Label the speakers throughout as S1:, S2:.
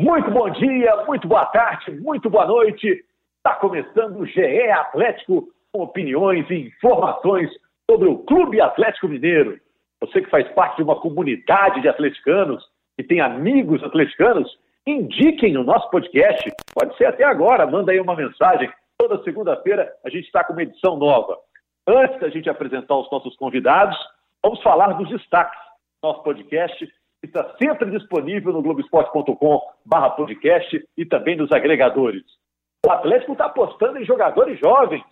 S1: Muito bom dia, muito boa tarde, muito boa noite. Está começando o GE Atlético com opiniões e informações sobre o Clube Atlético Mineiro. Você que faz parte de uma comunidade de atleticanos e tem amigos atleticanos, indiquem o nosso podcast. Pode ser até agora, manda aí uma mensagem. Toda segunda-feira a gente está com uma edição nova. Antes da gente apresentar os nossos convidados, vamos falar dos destaques do nosso podcast está sempre disponível no globesport.com barra podcast e também nos agregadores. O Atlético está apostando em jogadores jovens,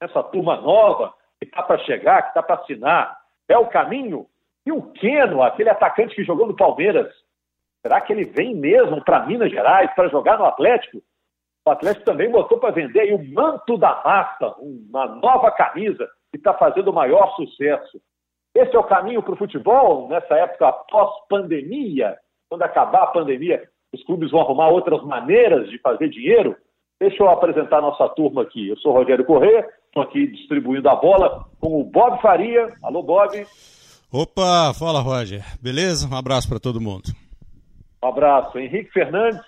S1: essa turma nova, que está para chegar, que está para assinar. É o caminho. E o Keno, aquele atacante que jogou no Palmeiras, será que ele vem mesmo para Minas Gerais para jogar no Atlético? O Atlético também botou para vender o manto da massa, uma nova camisa, que está fazendo o maior sucesso. Esse é o caminho para o futebol nessa época pós-pandemia, quando acabar a pandemia, os clubes vão arrumar outras maneiras de fazer dinheiro. Deixa eu apresentar a nossa turma aqui. Eu sou Rogério Corrêa, estou aqui distribuindo a bola com o Bob Faria. Alô, Bob.
S2: Opa, fala, Roger. Beleza? Um abraço para todo mundo.
S1: Um abraço. Henrique Fernandes.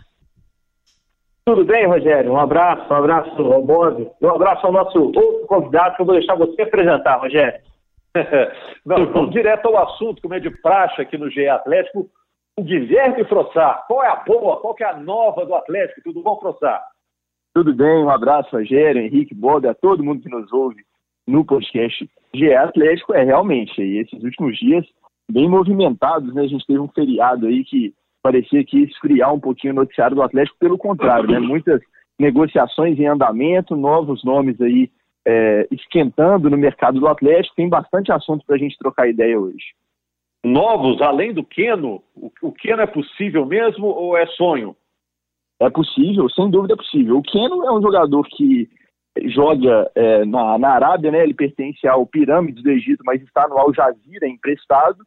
S3: Tudo bem, Rogério? Um abraço, um abraço ao Bob. Um abraço ao nosso outro convidado que eu vou deixar você apresentar, Rogério.
S1: Não, vamos direto ao assunto, como é de praxe aqui no GE Atlético. O Guilherme Frossar, qual é a boa, qual é a nova do Atlético? Tudo bom, Frossar?
S4: Tudo bem, um abraço, Rogério, Henrique, Boda, a todo mundo que nos ouve no podcast GE Atlético. É realmente, aí, esses últimos dias bem movimentados, né? A gente teve um feriado aí que parecia que ia esfriar um pouquinho o noticiário do Atlético, pelo contrário, né? Muitas negociações em andamento, novos nomes aí é, esquentando no mercado do Atlético. Tem bastante assunto para a gente trocar ideia hoje.
S1: Novos, além do Keno, o Keno é possível mesmo ou é sonho?
S4: É possível, sem dúvida é possível. O Keno é um jogador que joga é, na, na Arábia, né? Ele pertence ao Pirâmides do Egito, mas está no Al Jazeera emprestado.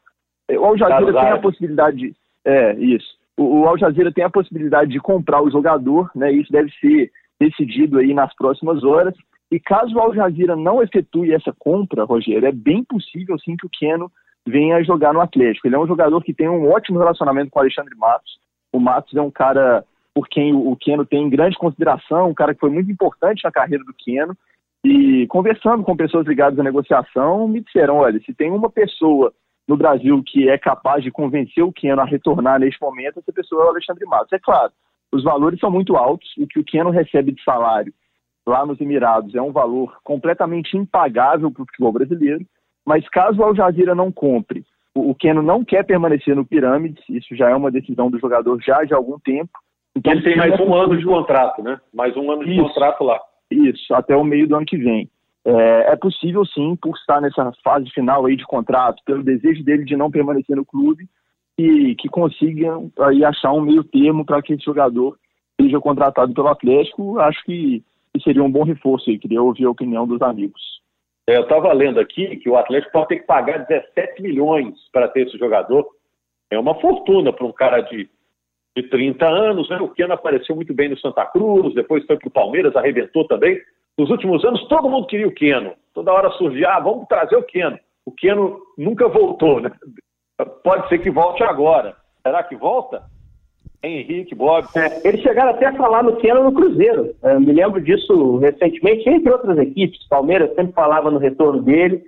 S4: O Al Jazeera tem a possibilidade de, é isso. O, o Al Jazeera tem a possibilidade de comprar o jogador, né? Isso deve ser decidido aí nas próximas horas. E caso o Al Jazeera não efetue essa compra, Rogério, é bem possível sim que o Keno venha jogar no Atlético. Ele é um jogador que tem um ótimo relacionamento com o Alexandre Matos. O Matos é um cara por quem o Keno tem grande consideração, um cara que foi muito importante na carreira do Keno. E conversando com pessoas ligadas à negociação, me disseram: olha, se tem uma pessoa no Brasil que é capaz de convencer o Keno a retornar neste momento, essa pessoa é o Alexandre Matos. É claro, os valores são muito altos, o que o Keno recebe de salário lá nos Emirados é um valor completamente impagável para o futebol brasileiro, mas caso o Al Jazeera não compre, o, Keno não quer permanecer no Pirâmides, isso já é uma decisão do jogador já de algum tempo.
S1: Então, ele tem mais um ano de contrato, né? Mais um ano de isso, contrato lá.
S4: Isso, até o meio do ano que vem. É, é, possível sim, por estar nessa fase final aí de contrato, pelo desejo dele de não permanecer no clube, e que consigam aí achar um meio termo para que esse jogador seja contratado pelo Atlético. Acho que que seria um bom reforço aí. Queria ouvir a opinião dos amigos.
S1: É, eu estava lendo aqui que o Atlético pode ter que pagar 17 milhões para ter esse jogador. É uma fortuna para um cara de, de 30 anos. Né? O Keno apareceu muito bem no Santa Cruz, depois foi para o Palmeiras, arrebentou também. Nos últimos anos, todo mundo queria o Keno. Toda hora surgia, ah, vamos trazer o Keno. O Keno nunca voltou, né? Pode ser que volte agora. Será que volta? Henrique, Bob.
S3: É, eles chegaram até a falar no Keno no Cruzeiro. Eu é, me lembro disso recentemente, entre outras equipes. Palmeiras sempre falava no retorno dele.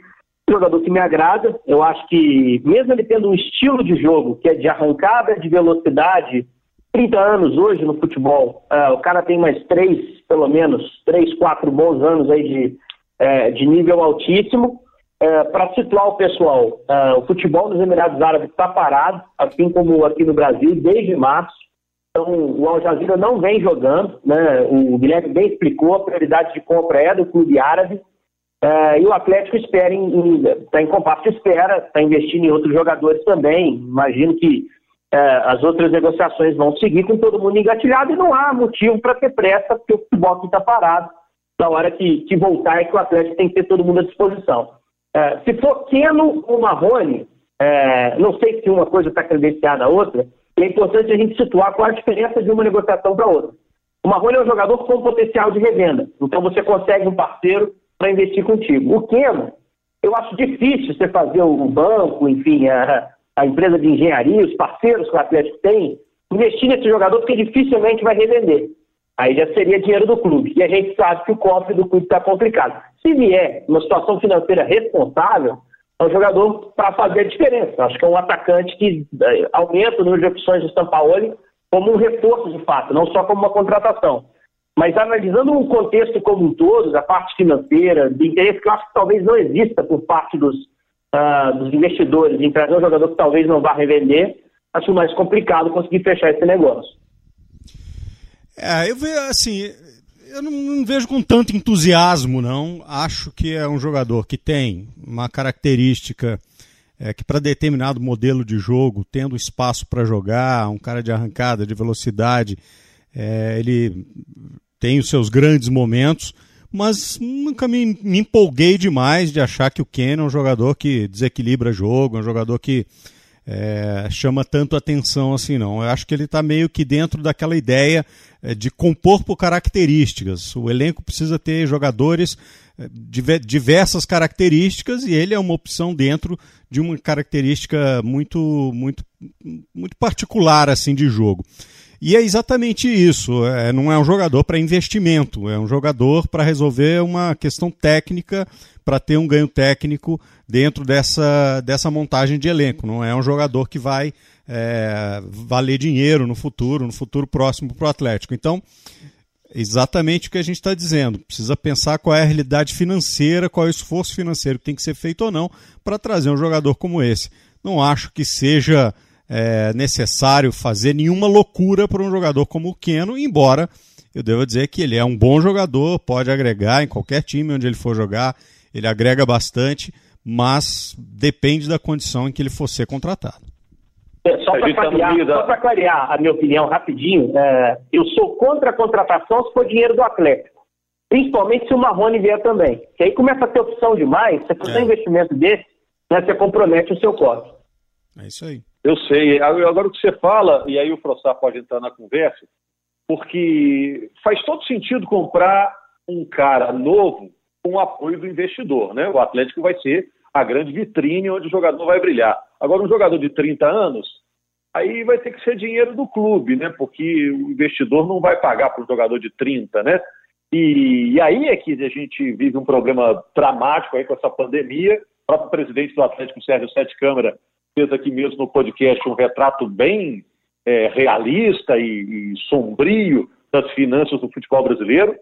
S3: Jogador que me agrada. Eu acho que, mesmo ele tendo um estilo de jogo que é de arrancada, de velocidade, 30 anos hoje no futebol, uh, o cara tem mais três, pelo menos, três, quatro bons anos aí de, uh, de nível altíssimo. Uh, Para situar o pessoal, o futebol nos Emirados Árabes está parado, assim como aqui no Brasil, desde março. Então, o Al Jazeera não vem jogando, né? O Guilherme bem explicou, a prioridade de compra é do clube árabe. É, e o Atlético espera está em, em compasso de espera, está investindo em outros jogadores também. Imagino que é, as outras negociações vão seguir com todo mundo engatilhado e não há motivo para ter pressa, porque o futebol aqui está parado. Na hora que, que voltar é que o Atlético tem que ter todo mundo à disposição. É, se for Keno ou Marrone, é, não sei se uma coisa está credenciada à outra, é importante a gente situar qual a diferença de uma negociação para outra. O Marrone é um jogador com potencial de revenda, então você consegue um parceiro para investir contigo. O Keno, eu acho difícil você fazer o banco, enfim, a, a empresa de engenharia, os parceiros que o Atlético tem, investir nesse jogador porque dificilmente vai revender. Aí já seria dinheiro do clube. E a gente sabe que o cofre do clube está complicado. Se vier uma situação financeira responsável, é um jogador para fazer a diferença. Acho que é um atacante que é, aumenta o número de opções do Sampaoli como um reforço de fato, não só como uma contratação. Mas analisando o contexto como um todo, da parte financeira, de interesse que eu acho que talvez não exista por parte dos, uh, dos investidores em trazer um jogador que talvez não vá revender, acho mais complicado conseguir fechar esse negócio.
S2: É, eu vejo assim, eu não, não, vejo com tanto entusiasmo, não. Acho que é um jogador que tem uma característica é, que para determinado modelo de jogo, tendo espaço para jogar, um cara de arrancada, de velocidade, é, ele tem os seus grandes momentos, mas nunca me, me empolguei demais de achar que o Ken é um jogador que desequilibra jogo, é um jogador que é, chama tanto atenção assim, não. Eu acho que ele está meio que dentro daquela ideia é, de compor por características. O elenco precisa ter jogadores é, diversas características e ele é uma opção dentro de uma característica muito, muito, muito particular assim de jogo. E é exatamente isso. É, não é um jogador para investimento, é um jogador para resolver uma questão técnica, para ter um ganho técnico dentro dessa, dessa montagem de elenco. Não é um jogador que vai é, valer dinheiro no futuro, no futuro próximo para o Atlético. Então, exatamente o que a gente está dizendo. Precisa pensar qual é a realidade financeira, qual é o esforço financeiro que tem que ser feito ou não para trazer um jogador como esse. Não acho que seja é, necessário fazer nenhuma loucura para um jogador como o Keno, embora eu devo dizer que ele é um bom jogador, pode agregar em qualquer time onde ele for jogar, ele agrega bastante, mas depende da condição em que ele for ser contratado.
S3: É, só para clarear, clarear, a minha opinião rapidinho, é, eu sou contra a contratação se for dinheiro do Atlético. Principalmente se o Marrone vier também. Que aí começa a ter opção demais, você fizer é. um investimento desse, né, você compromete o seu cofre.
S2: É isso aí.
S1: Eu sei. Agora o que você fala, e aí o Frossar pode entrar na conversa, porque faz todo sentido comprar um cara novo com o apoio do investidor, né? O Atlético vai ser a grande vitrine onde o jogador vai brilhar. Agora, um jogador de 30 anos, aí vai ter que ser dinheiro do clube, né? Porque o investidor não vai pagar para um jogador de 30, né? E, e, aí é que a gente vive um problema dramático aí com essa pandemia. O próprio presidente do Atlético, Sérgio Sete Câmara, fez aqui mesmo no podcast um retrato bem é, realista e, e, sombrio das finanças do futebol brasileiro.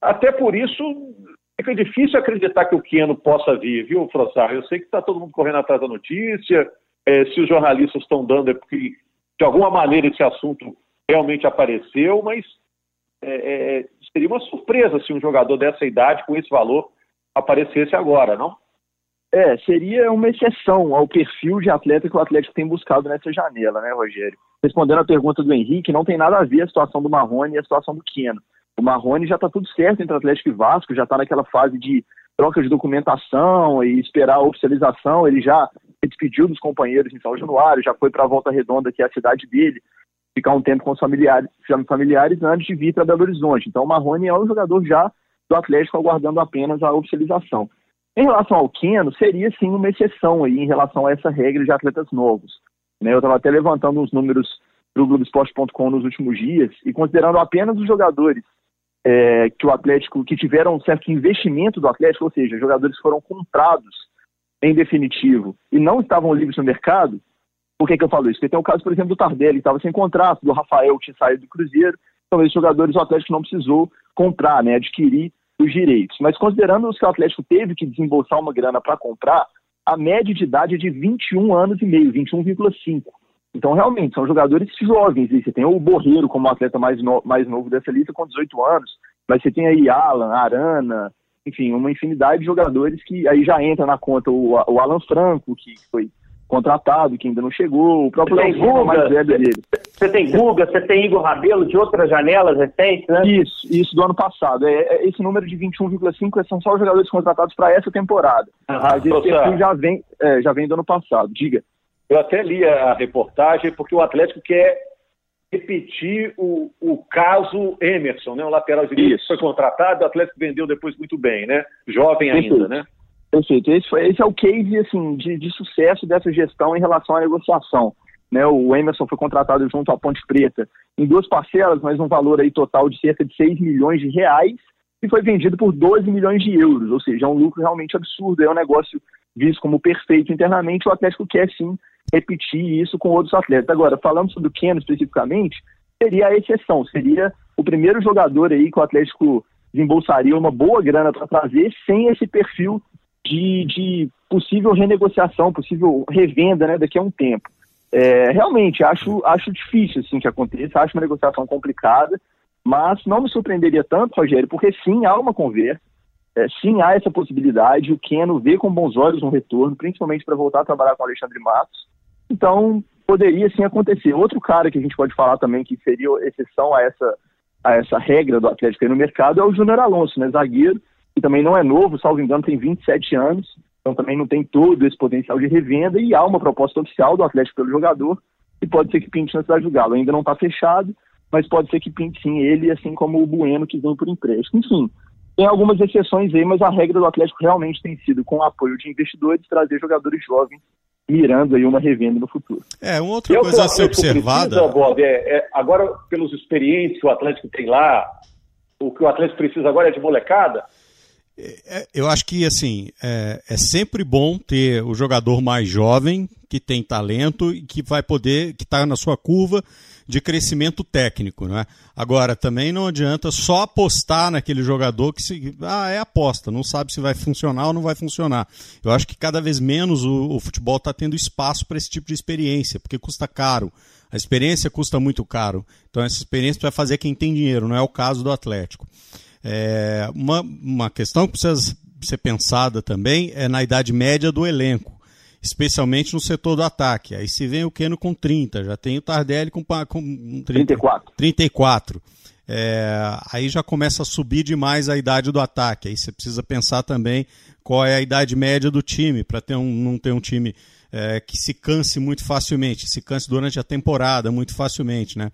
S1: Até por isso, fica difícil acreditar que o Queno possa vir, viu, Frossar? Eu sei que está todo mundo correndo atrás da notícia, é, se os jornalistas estão dando é porque, de alguma maneira, esse assunto realmente apareceu, mas é, é, seria uma surpresa se um jogador dessa idade, com esse valor, aparecesse agora, não?
S4: É, seria uma exceção ao perfil de atleta que o Atlético tem buscado nessa janela, né, Rogério? Respondendo à pergunta do Henrique, não tem nada a ver a situação do Marrone e a situação do Keno. O Marrone já está tudo certo entre Atlético e Vasco, já está naquela fase de troca de documentação e esperar a oficialização. Ele já se despediu dos companheiros em São Januário, já foi para a Volta Redonda, que é a cidade dele, ficar um tempo com os familiares, familiares antes de vir para Belo Horizonte. Então o Marrone é um jogador já do Atlético aguardando apenas a oficialização. Em relação ao Keno, seria sim uma exceção aí em relação a essa regra de atletas novos. Né? Eu estava até levantando uns números para o Globoesporte.com nos últimos dias e considerando apenas os jogadores é, que o Atlético, que tiveram um certo investimento do Atlético, ou seja, jogadores que foram comprados em definitivo e não estavam livres no mercado, por que, que eu falo isso? Porque tem o caso, por exemplo, do Tardelli, que estava sem contrato, do Rafael, que tinha saído do Cruzeiro, então esses jogadores o Atlético não precisou comprar, né, adquirir os direitos. Mas considerando que o Atlético teve que desembolsar uma grana para comprar, a média de idade é de 21 anos e meio, 21,5. Então, realmente, são jogadores jovens. E você tem o Borreiro como atleta mais, no, mais novo dessa lista, com 18 anos. Mas você tem aí Alan, Arana, enfim, uma infinidade de jogadores que aí já entra na conta o, o Alan Franco, que foi contratado, que ainda não chegou, o próprio
S3: Léo Guga, mais velho dele. Você tem Guga, você tem Igor Rabelo de outras janelas recentes, né?
S4: Isso, isso do ano passado. É, é esse número de 21,5 são só os jogadores contratados para essa temporada.
S1: Uhum. Mas esse
S4: perfil já vem, é, já vem do ano passado. Diga.
S1: Eu até li a reportagem porque o Atlético quer repetir o, o caso Emerson, né? O lateral direito foi contratado, o Atlético vendeu depois muito bem, né? Jovem ainda,
S4: Perfeito.
S1: né?
S4: Perfeito. Esse, foi, esse é o case assim, de, de sucesso dessa gestão em relação à negociação. Né, o Emerson foi contratado junto à Ponte Preta em duas parcelas, mas um valor aí total de cerca de 6 milhões de reais e foi vendido por 12 milhões de euros, ou seja, é um lucro realmente absurdo, é um negócio visto como perfeito internamente, o Atlético quer sim repetir isso com outros atletas. Agora, falando sobre o Keno especificamente, seria a exceção, seria o primeiro jogador aí que o Atlético desembolsaria uma boa grana para trazer sem esse perfil de, de, possível renegociação, possível revenda né, daqui a um tempo. É, realmente, acho, acho difícil assim, que aconteça, acho uma negociação complicada, mas não me surpreenderia tanto, Rogério, porque sim, há uma conversa, é, sim, há essa possibilidade, o Keno vê com bons olhos um retorno, principalmente para voltar a trabalhar com o Alexandre Matos, então poderia sim acontecer. Outro cara que a gente pode falar também que seria exceção a essa, a essa regra do Atlético aí no mercado é o Júnior Alonso, né, zagueiro, que também não é novo, salvo engano, tem 27 anos, então também não tem todo esse potencial de revenda e há uma proposta oficial do Atlético pelo jogador e pode ser que pinte na cidade do Galo. Ainda não está fechado, mas pode ser que pinte sim ele, assim como o Bueno que vem por empréstimo. Enfim, tem algumas exceções aí, mas a regra do Atlético realmente tem sido, com o apoio de investidores, trazer jogadores jovens mirando aí uma revenda no futuro.
S2: É, uma outra coisa a ser observada. Precisa,
S1: Bob, é, é, agora, pelos experientes que o Atlético tem lá, o que o Atlético precisa agora é de molecada.
S2: É, é, eu acho que assim é, é, sempre bom ter o jogador mais jovem que tem talento e que vai poder que está na sua curva de crescimento técnico, né? Agora também não adianta só apostar naquele jogador que se ah é aposta, não sabe se vai funcionar ou não vai funcionar. Eu acho que cada vez menos o, o futebol está tendo espaço para esse tipo de experiência, porque custa caro. A experiência custa muito caro. Então essa experiência vai fazer quem tem dinheiro, não é o caso do Atlético. É, uma, uma questão que precisa ser pensada também é na idade média do elenco, especialmente no setor do ataque. Aí se vem o Keno com 30, já tem o Tardelli com, com 30, 34. 34. É, aí já começa a subir demais a idade do ataque. Aí você precisa pensar também qual é a idade média do time, para ter um, não ter um time é, que se canse muito facilmente, se canse durante a temporada muito facilmente. Né?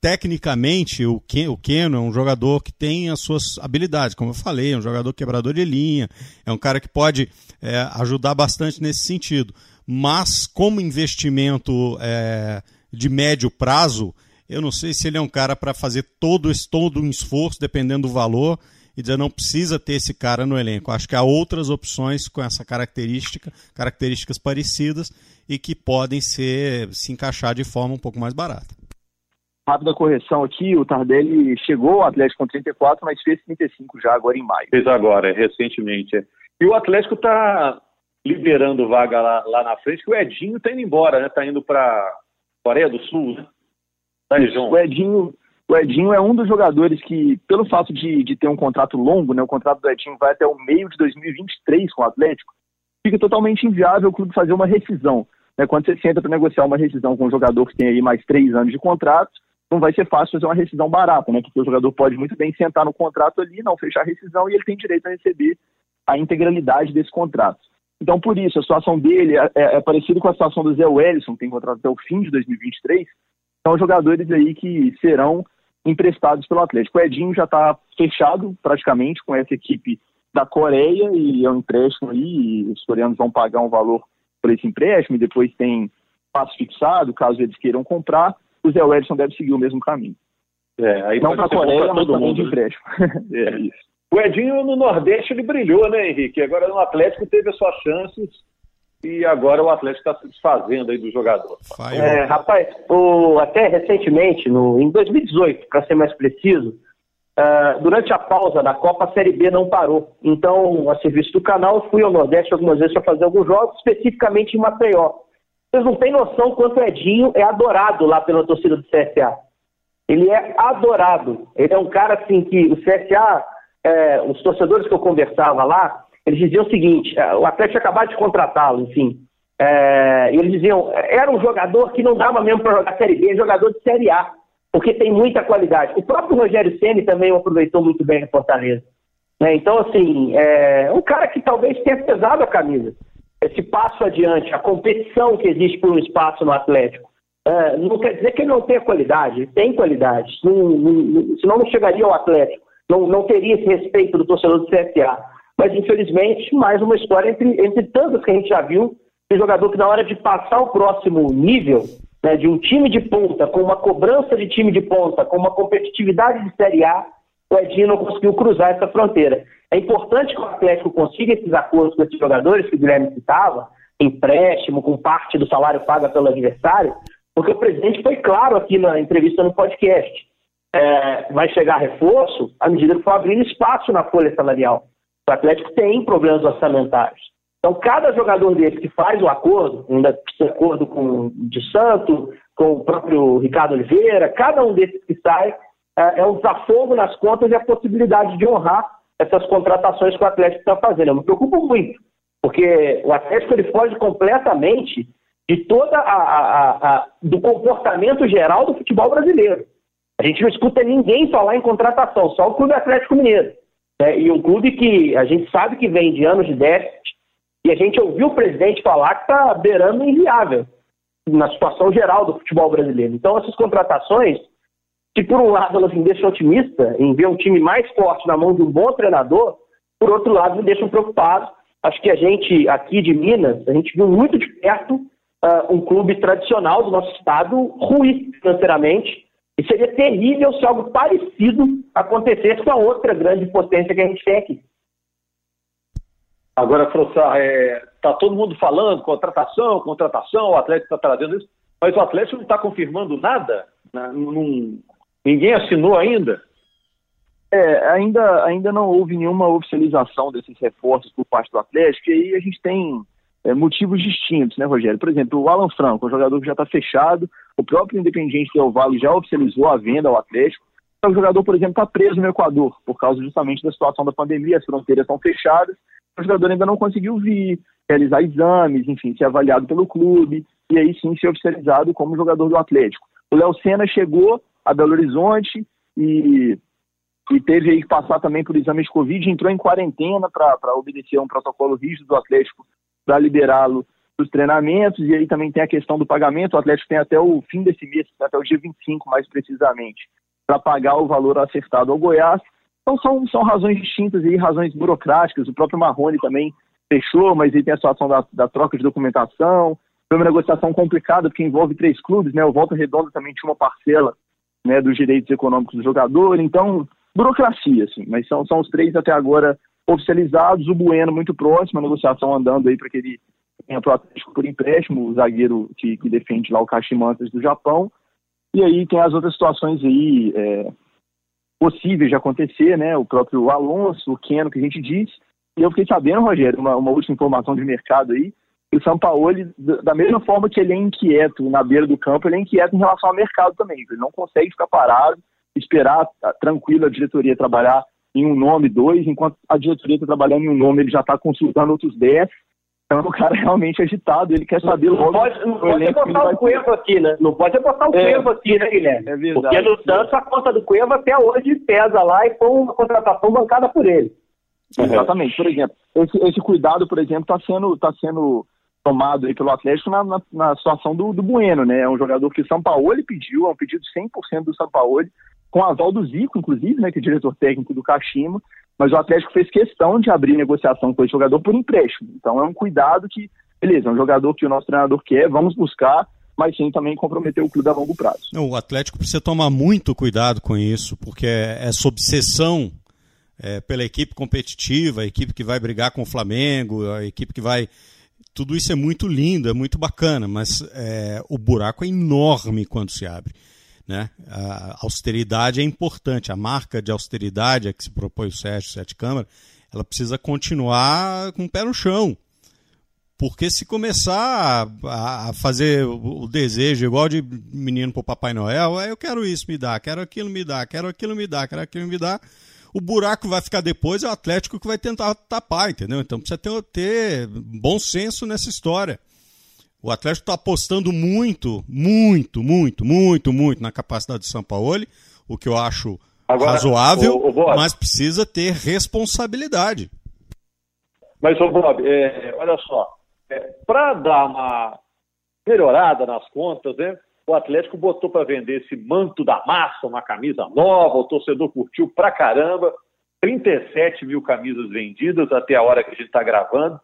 S2: tecnicamente, o, Ken, o Keno é um jogador que tem as suas habilidades, como eu falei, é um jogador quebrador de linha, é um cara que pode é, ajudar bastante nesse sentido. Mas, como investimento é, de médio prazo, eu não sei se ele é um cara para fazer todo, todo um esforço, dependendo do valor, e dizer não precisa ter esse cara no elenco. Acho que há outras opções com essa característica, características parecidas e que podem ser se encaixar de forma um pouco mais barata.
S4: Rápida correção aqui, o Tardelli chegou ao Atlético com 34, mas fez 35 já agora em maio.
S1: Fez agora, recentemente. E o Atlético está liberando vaga lá, lá, na frente, que o Edinho está indo embora, né? Está indo para Coreia do Sul, né?
S4: Tá, João? O Edinho, o Edinho é um dos jogadores que, pelo fato de, de ter um contrato longo, né? O contrato do Edinho vai até o meio de 2023 com o Atlético, fica totalmente inviável o clube fazer uma rescisão. Né? Quando você senta para negociar uma rescisão com um jogador que tem aí mais três anos de contrato, não vai ser fácil fazer uma rescisão barata, né? Porque o jogador pode muito bem sentar no contrato ali, não fechar a rescisão e ele tem direito a receber a integralidade desse contrato. Então, por isso, a situação dele é, é, é parecida com a situação do Zé Wellison, que tem contrato até o fim de 2023. São jogadores aí que serão emprestados pelo Atlético. O Edinho já está fechado praticamente com essa equipe da Coreia e é um empréstimo aí, e os coreanos vão pagar um valor por esse empréstimo e depois tem passo fixado, caso eles queiram comprar o Zé Edson deve seguir o mesmo caminho. É, aí não para a Coreia, mas também mundo, de né? empréstimo.
S1: é isso. O Edinho no Nordeste ele brilhou, né, Henrique? Agora no Atlético teve as suas chances e agora o Atlético está se desfazendo aí do jogador.
S3: É, rapaz, o, até recentemente, no, em 2018, para ser mais preciso, uh, durante a pausa da Copa, a Série B não parou. Então, a serviço do canal, fui ao Nordeste algumas vezes para fazer alguns jogos, especificamente em Maceió. Vocês não têm noção quanto o Edinho é adorado lá pela torcida do CSA. Ele é adorado. Ele é um cara assim que o CSA, é, os torcedores que eu conversava lá, eles diziam o seguinte: é, o Atlético acabou de contratá-lo, enfim. É, eles diziam, era um jogador que não dava mesmo para jogar Série B, é jogador de Série A, porque tem muita qualidade. O próprio Rogério Ceni também aproveitou muito bem a Fortaleza. Né? Então, assim, é um cara que talvez tenha pesado a camisa esse passo adiante, a competição que existe por um espaço no Atlético, é, não quer dizer que ele não tenha qualidade, ele tem qualidade, não, não, senão não chegaria ao Atlético, não, não teria esse respeito do torcedor do CSA. Mas, infelizmente, mais uma história entre, entre tantas que a gente já viu, de jogador que na hora de passar o próximo nível, né, de um time de ponta, com uma cobrança de time de ponta, com uma competitividade de Série A, o Edinho não conseguiu cruzar essa fronteira. É importante que o Atlético consiga esses acordos com esses jogadores que o Guilherme citava, empréstimo, com parte do salário paga pelo adversário, porque o presidente foi claro aqui na entrevista no podcast. É, vai chegar reforço à medida que for abrindo espaço na folha salarial. O Atlético tem problemas orçamentários. Então, cada jogador desse que faz o acordo, um acordo com o de Santo, com o próprio Ricardo Oliveira, cada um desses que sai é, é um desafogo nas contas e a possibilidade de honrar essas contratações que o Atlético está fazendo. Eu me preocupo muito, porque o Atlético ele foge completamente de toda a, a, a, do comportamento geral do futebol brasileiro. A gente não escuta ninguém falar em contratação, só o Clube Atlético Mineiro. Né? E um clube que a gente sabe que vem de anos de déficit, e a gente ouviu o presidente falar que está beirando inviável na situação geral do futebol brasileiro. Então, essas contratações, que por um lado elas me deixam otimista em ver um time mais forte na mão de um bom treinador, por outro lado me deixam preocupado. Acho que a gente aqui de Minas, a gente viu muito de perto uh, um clube tradicional do nosso estado ruir financeiramente. E seria terrível se algo parecido acontecesse com a outra grande potência que a gente tem aqui.
S1: Agora, Frossar, é, tá todo mundo falando contratação, contratação, o Atlético está trazendo isso, mas o Atlético não está confirmando nada? Né? Não, ninguém assinou ainda?
S4: É, ainda, ainda não houve nenhuma oficialização desses reforços por parte do Atlético, e aí a gente tem é, motivos distintos, né, Rogério? Por exemplo, o Alan Franco, um jogador que já está fechado, o próprio Independiente Del Valle já oficializou a venda ao Atlético. O jogador, por exemplo, está preso no Equador, por causa justamente da situação da pandemia, as fronteiras estão fechadas, o jogador ainda não conseguiu vir, realizar exames, enfim, ser avaliado pelo clube, e aí sim ser oficializado como jogador do Atlético. O Léo Senna chegou a Belo Horizonte e, e teve aí que passar também por exame de Covid, entrou em quarentena para obedecer a um protocolo rígido do Atlético para liberá-lo dos treinamentos, e aí também tem a questão do pagamento, o Atlético tem até o fim desse mês, até o dia 25 mais precisamente, para pagar o valor acertado ao Goiás. Então são, são razões distintas aí, razões burocráticas, o próprio Marrone também fechou, mas aí tem a situação da, da troca de documentação, foi uma negociação complicada, porque envolve três clubes, né, o Volta Redonda também tinha uma parcela né, dos direitos econômicos do jogador, então, burocracia, assim, mas são, são os três até agora oficializados, o Bueno muito próximo, a negociação andando aí para que ele venha para o Atlético por empréstimo, o zagueiro que, que defende lá o Kashimantas do Japão. E aí tem as outras situações aí é, possíveis de acontecer, né? O próprio Alonso, o Keno, que a gente disse. E eu fiquei sabendo, Rogério, uma, uma última informação de mercado aí, que o São Paulo, da mesma forma que ele é inquieto na beira do campo, ele é inquieto em relação ao mercado também. Ele não consegue ficar parado, esperar tá, tranquilo a diretoria trabalhar em um nome, dois, enquanto a diretoria está trabalhando em um nome, ele já está consultando outros dez. Então o cara é realmente agitado, ele quer saber
S3: logo. Não pode, não pode botar o Cueva aqui, né? Não pode botar o é, Cueva aqui, né, Guilherme? É verdade. Porque no Santos a conta do Cueva até hoje pesa lá e foi uma contratação bancada por ele.
S4: Exatamente. Por exemplo, esse, esse cuidado, por exemplo, está sendo, tá sendo tomado aí pelo Atlético na, na, na, situação do, do Bueno, né? É um jogador que o São Paulo pediu, é um pedido 100% do São Paulo com aval do Zico, inclusive, né, que é diretor técnico do Kashima, mas o Atlético fez questão de abrir negociação com esse jogador por empréstimo. Então é um cuidado que, beleza, é um jogador que o nosso treinador quer, vamos buscar, mas sem também comprometer o clube a longo prazo.
S2: O Atlético precisa tomar muito cuidado com isso, porque essa obsessão é, pela equipe competitiva, a equipe que vai brigar com o Flamengo, a equipe que vai. Tudo isso é muito lindo, é muito bacana, mas é, o buraco é enorme quando se abre. Né? A austeridade é importante, a marca de austeridade a que se propõe o Sérgio Sete Câmara, ela precisa continuar com o pé no chão. Porque se começar a, a fazer o, desejo igual de menino para o Papai Noel, é, eu quero isso, me dá, quero aquilo, me dá, quero aquilo, me dá, quero aquilo, me dá, o buraco vai ficar depois, é o Atlético que vai tentar tapar, entendeu? Então precisa ter, ter bom senso nessa história. O Atlético está apostando muito, muito, muito, muito, muito na capacidade de São Paulo, o que eu acho Agora, razoável, o, o mas precisa ter responsabilidade.
S1: Mas, ô Bob, é, olha só, é, para dar uma melhorada nas contas, né, o Atlético botou para vender esse manto da massa, uma camisa nova, o torcedor curtiu pra caramba, 37 mil camisas vendidas até a hora que a gente está gravando.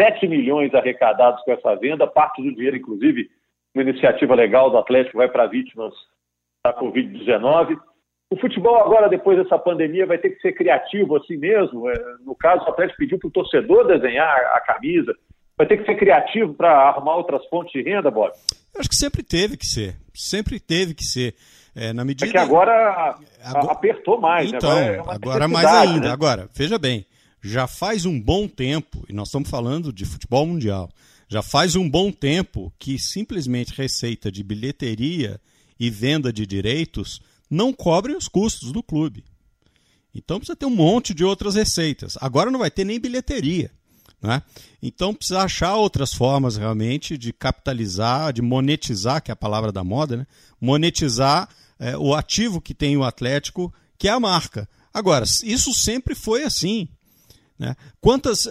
S1: 7 milhões arrecadados com essa venda, parte do dinheiro, inclusive, uma iniciativa legal do Atlético vai para vítimas da Covid-19. O futebol agora, depois dessa pandemia, vai ter que ser criativo assim mesmo. É, no caso, o Atlético pediu para o torcedor desenhar a camisa. Vai ter que ser criativo para arrumar outras fontes de renda, Bob?
S2: Acho que sempre teve que ser. Sempre teve que ser. É, na medida...
S1: é que agora, agora... apertou mais.
S2: Né? Então,
S1: né?
S2: agora, é agora mais ainda. Né? Agora, veja bem, já faz um bom tempo, e nós estamos falando de futebol mundial, já faz um bom tempo que simplesmente receita de bilheteria e venda de direitos não cobrem os custos do clube. Então precisa ter um monte de outras receitas. Agora não vai ter nem bilheteria. Né? Então precisa achar outras formas realmente de capitalizar, de monetizar, que é a palavra da moda, né? monetizar é, o ativo que tem o Atlético, que é a marca. Agora, isso sempre foi assim. Né? Quantas,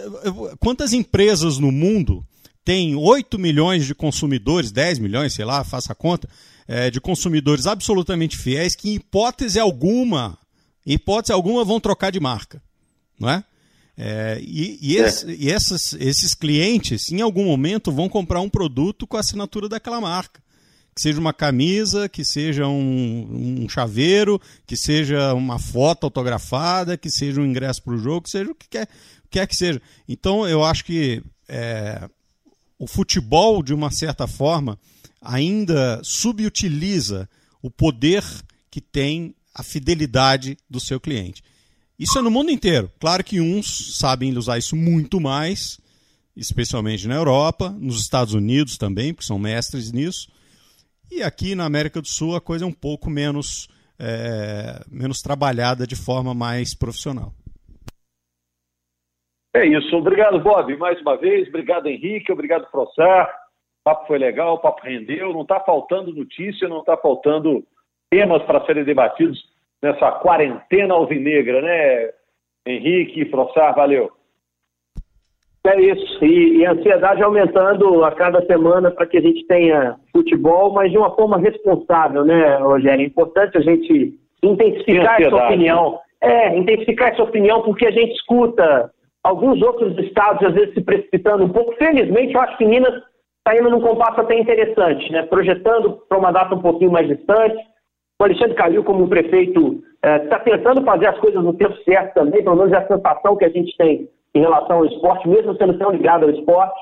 S2: quantas empresas no mundo têm 8 milhões de consumidores, 10 milhões, sei lá, faça a conta, é, de consumidores absolutamente fiéis que, em hipótese alguma, em hipótese alguma, vão trocar de marca? Não é? É, e, e, é. esse, e essas, esses clientes, em algum momento, vão comprar um produto com a assinatura daquela marca. Que seja uma camisa, que seja um, um chaveiro, que seja uma foto autografada, que seja um ingresso para o jogo, que seja o que quer, quer que seja. Então, eu acho que é, o futebol, de uma certa forma, ainda subutiliza o poder que tem a fidelidade do seu cliente. Isso é no mundo inteiro. Claro que uns sabem usar isso muito mais, especialmente na Europa, nos Estados Unidos também, porque são mestres nisso. E aqui na América do Sul a coisa é um pouco menos, é, menos trabalhada de forma mais profissional.
S1: É isso. Obrigado, Bob, mais uma vez. Obrigado, Henrique. Obrigado, Frossar. O papo foi legal, o papo rendeu. Não está faltando notícia, não está faltando temas para serem debatidos nessa quarentena alvinegra, né, Henrique, Frossar, valeu.
S3: É isso, e, e a ansiedade aumentando a cada semana para que a gente tenha futebol, mas de uma forma responsável, né, Rogério? É importante a gente intensificar essa opinião. É, intensificar essa opinião porque a gente escuta alguns outros estados às vezes se precipitando um pouco. Felizmente, eu acho que Minas está indo num compasso até interessante, né? Projetando para uma data um pouquinho mais distante. O Alexandre Calil, como prefeito, está é, tentando fazer as coisas no tempo certo também, pelo menos é a sensação que a gente tem em relação ao esporte, mesmo sendo tão ligado ao esporte.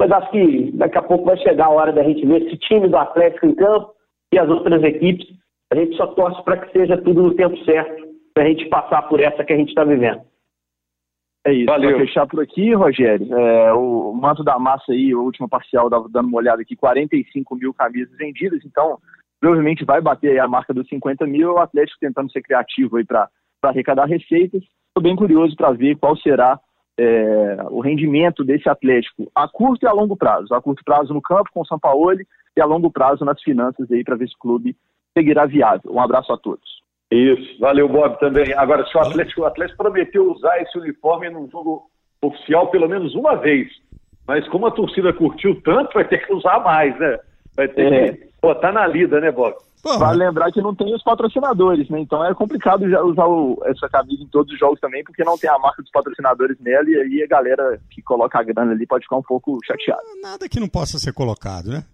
S3: Mas acho que daqui a pouco vai chegar a hora da gente ver esse time do Atlético em campo e as outras equipes. A gente só torce para que seja tudo no tempo certo, para a gente passar por essa que a gente está vivendo.
S4: É isso. Valeu. Fechar por aqui, Rogério, é, o manto da massa aí, a última parcial, dando uma olhada aqui, 45 mil camisas vendidas, então provavelmente vai bater a marca dos 50 mil, o Atlético tentando ser criativo aí para arrecadar receitas. Estou bem curioso para ver qual será é, o rendimento desse Atlético a curto e a longo prazo. A curto prazo no campo com o São Paulo e a longo prazo nas finanças aí para ver se o clube seguirá viável. Um abraço a todos.
S1: Isso, valeu Bob também. Agora, se o Atlético, o Atlético prometeu usar esse uniforme num jogo oficial pelo menos uma vez, mas como a torcida curtiu tanto, vai ter que usar mais, né? Vai ter é. que tá na lida, né, Bob?
S4: Vale lembrar que não tem os patrocinadores, né? Então é complicado usar o, essa camisa em todos os jogos também, porque não tem a marca dos patrocinadores nela, e aí a galera que coloca a grana ali pode ficar um pouco chateada.
S2: Nada que não possa ser colocado, né?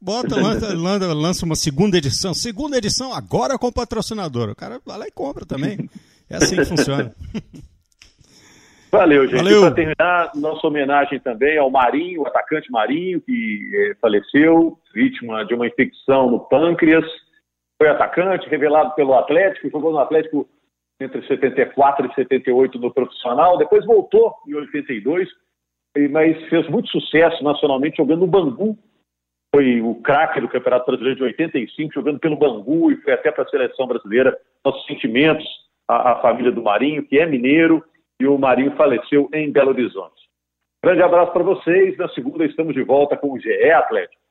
S2: Bota, lança, lança uma segunda edição. Segunda edição agora com patrocinador. O cara vai lá e compra também. É assim que funciona.
S1: Valeu, gente. Para terminar, nossa homenagem também ao Marinho, o atacante Marinho, que eh, faleceu, vítima de uma infecção no pâncreas. Foi atacante, revelado pelo Atlético, jogou no Atlético entre 74 e 78 no profissional, depois voltou em 82, mas fez muito sucesso nacionalmente jogando no Bangu. Foi o craque do Campeonato Brasileiro de 85, jogando pelo Bangu e foi até para a seleção brasileira. Nossos sentimentos à, à família do Marinho, que é mineiro, e o Marinho faleceu em Belo Horizonte. Grande abraço para vocês. Na segunda estamos de volta com o GE Atlético.